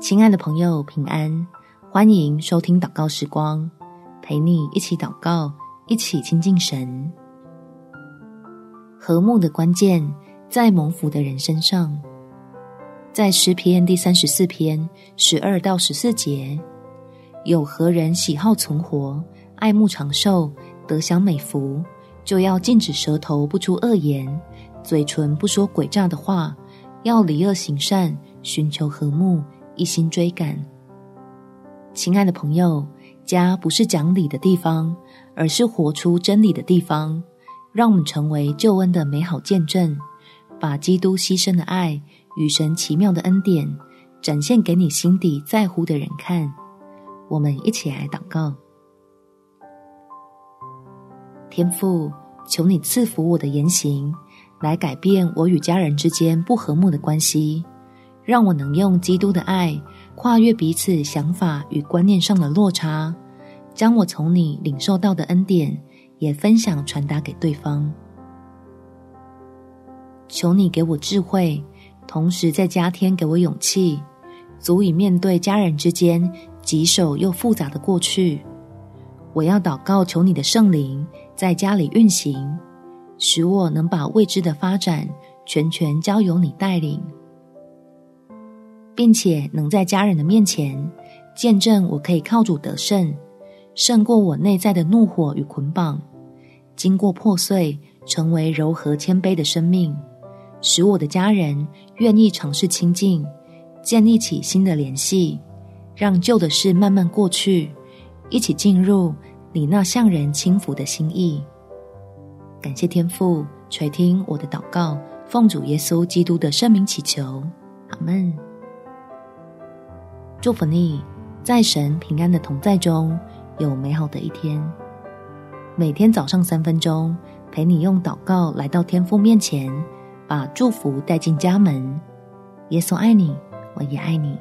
亲爱的朋友，平安！欢迎收听祷告时光，陪你一起祷告，一起亲近神。和睦的关键在蒙福的人身上，在诗篇第三十四篇十二到十四节，有何人喜好存活，爱慕长寿，得享美福，就要禁止舌头不出恶言，嘴唇不说诡诈的话，要离恶行善，寻求和睦。一心追赶，亲爱的朋友，家不是讲理的地方，而是活出真理的地方。让我们成为救恩的美好见证，把基督牺牲的爱与神奇妙的恩典展现给你心底在乎的人看。我们一起来祷告：天父，求你赐福我的言行，来改变我与家人之间不和睦的关系。让我能用基督的爱跨越彼此想法与观念上的落差，将我从你领受到的恩典也分享传达给对方。求你给我智慧，同时在加添给我勇气，足以面对家人之间棘手又复杂的过去。我要祷告，求你的圣灵在家里运行，使我能把未知的发展全权交由你带领。并且能在家人的面前见证，我可以靠主得胜，胜过我内在的怒火与捆绑，经过破碎，成为柔和谦卑的生命，使我的家人愿意尝试亲近，建立起新的联系，让旧的事慢慢过去，一起进入你那向人轻抚的心意。感谢天父垂听我的祷告，奉主耶稣基督的圣名祈求，阿门。祝福你，在神平安的同在中有美好的一天。每天早上三分钟，陪你用祷告来到天父面前，把祝福带进家门。耶稣爱你，我也爱你。